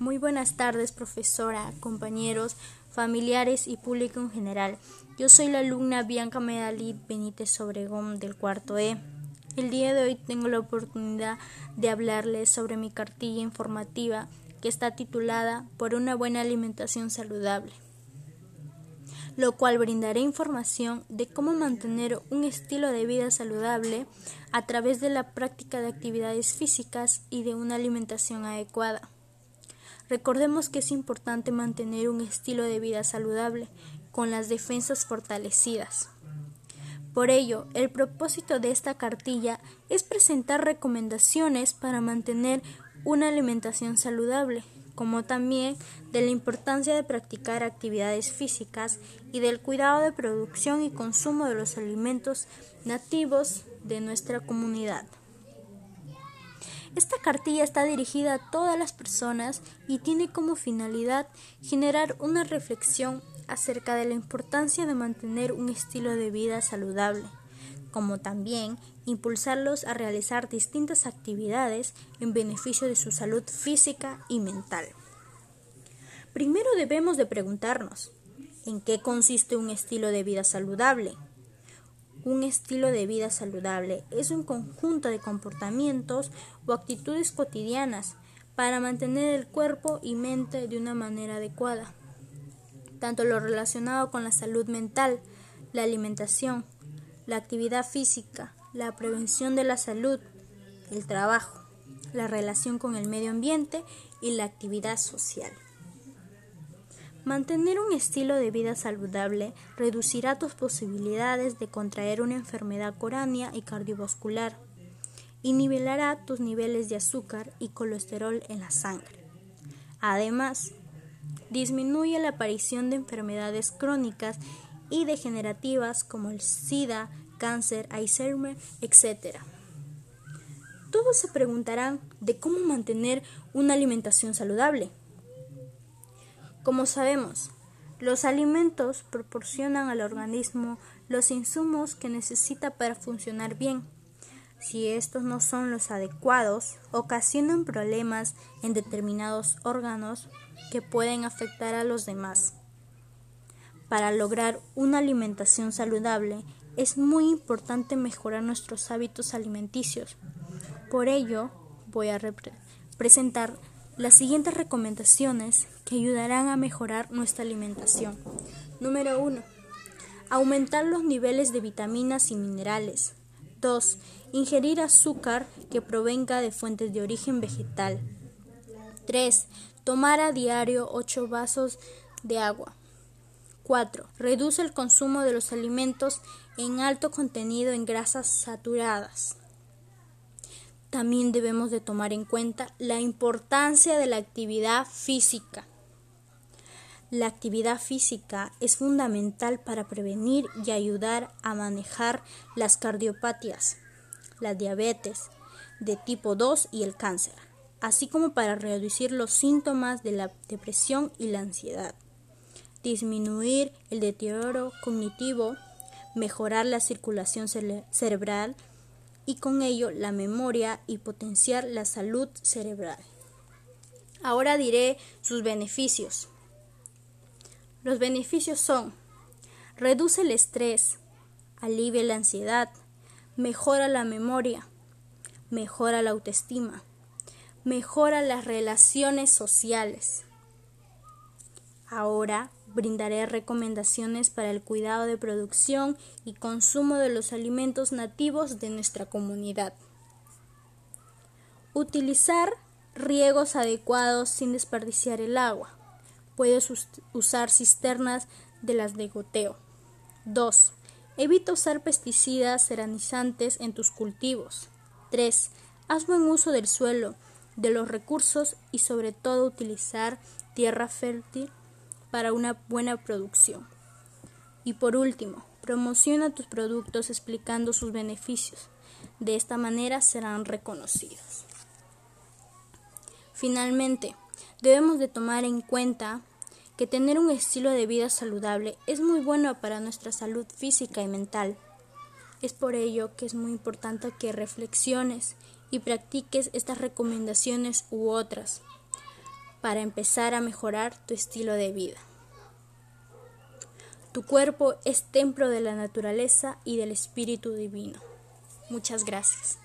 Muy buenas tardes, profesora, compañeros, familiares y público en general. Yo soy la alumna Bianca Medalí Benítez Obregón del cuarto E. El día de hoy tengo la oportunidad de hablarles sobre mi cartilla informativa que está titulada Por una buena alimentación saludable, lo cual brindaré información de cómo mantener un estilo de vida saludable a través de la práctica de actividades físicas y de una alimentación adecuada. Recordemos que es importante mantener un estilo de vida saludable con las defensas fortalecidas. Por ello, el propósito de esta cartilla es presentar recomendaciones para mantener una alimentación saludable, como también de la importancia de practicar actividades físicas y del cuidado de producción y consumo de los alimentos nativos de nuestra comunidad. Esta cartilla está dirigida a todas las personas y tiene como finalidad generar una reflexión acerca de la importancia de mantener un estilo de vida saludable, como también impulsarlos a realizar distintas actividades en beneficio de su salud física y mental. Primero debemos de preguntarnos, ¿en qué consiste un estilo de vida saludable? Un estilo de vida saludable es un conjunto de comportamientos o actitudes cotidianas para mantener el cuerpo y mente de una manera adecuada. Tanto lo relacionado con la salud mental, la alimentación, la actividad física, la prevención de la salud, el trabajo, la relación con el medio ambiente y la actividad social. Mantener un estilo de vida saludable reducirá tus posibilidades de contraer una enfermedad coránea y cardiovascular y nivelará tus niveles de azúcar y colesterol en la sangre. Además, disminuye la aparición de enfermedades crónicas y degenerativas como el SIDA, cáncer, Alzheimer, etc. Todos se preguntarán de cómo mantener una alimentación saludable. Como sabemos, los alimentos proporcionan al organismo los insumos que necesita para funcionar bien. Si estos no son los adecuados, ocasionan problemas en determinados órganos que pueden afectar a los demás. Para lograr una alimentación saludable es muy importante mejorar nuestros hábitos alimenticios. Por ello, voy a presentar las siguientes recomendaciones que ayudarán a mejorar nuestra alimentación. Número 1. Aumentar los niveles de vitaminas y minerales. 2. Ingerir azúcar que provenga de fuentes de origen vegetal. 3. Tomar a diario 8 vasos de agua. 4. Reduce el consumo de los alimentos en alto contenido en grasas saturadas. También debemos de tomar en cuenta la importancia de la actividad física. La actividad física es fundamental para prevenir y ayudar a manejar las cardiopatías, la diabetes de tipo 2 y el cáncer, así como para reducir los síntomas de la depresión y la ansiedad, disminuir el deterioro cognitivo, mejorar la circulación cerebral, y con ello la memoria y potenciar la salud cerebral. Ahora diré sus beneficios. Los beneficios son reduce el estrés, alivia la ansiedad, mejora la memoria, mejora la autoestima, mejora las relaciones sociales. Ahora Brindaré recomendaciones para el cuidado de producción y consumo de los alimentos nativos de nuestra comunidad. Utilizar riegos adecuados sin desperdiciar el agua. Puedes usar cisternas de las de goteo. 2. Evita usar pesticidas ceranizantes en tus cultivos. 3. Haz buen uso del suelo, de los recursos y sobre todo utilizar tierra fértil para una buena producción. Y por último, promociona tus productos explicando sus beneficios. De esta manera serán reconocidos. Finalmente, debemos de tomar en cuenta que tener un estilo de vida saludable es muy bueno para nuestra salud física y mental. Es por ello que es muy importante que reflexiones y practiques estas recomendaciones u otras para empezar a mejorar tu estilo de vida. Tu cuerpo es templo de la naturaleza y del Espíritu Divino. Muchas gracias.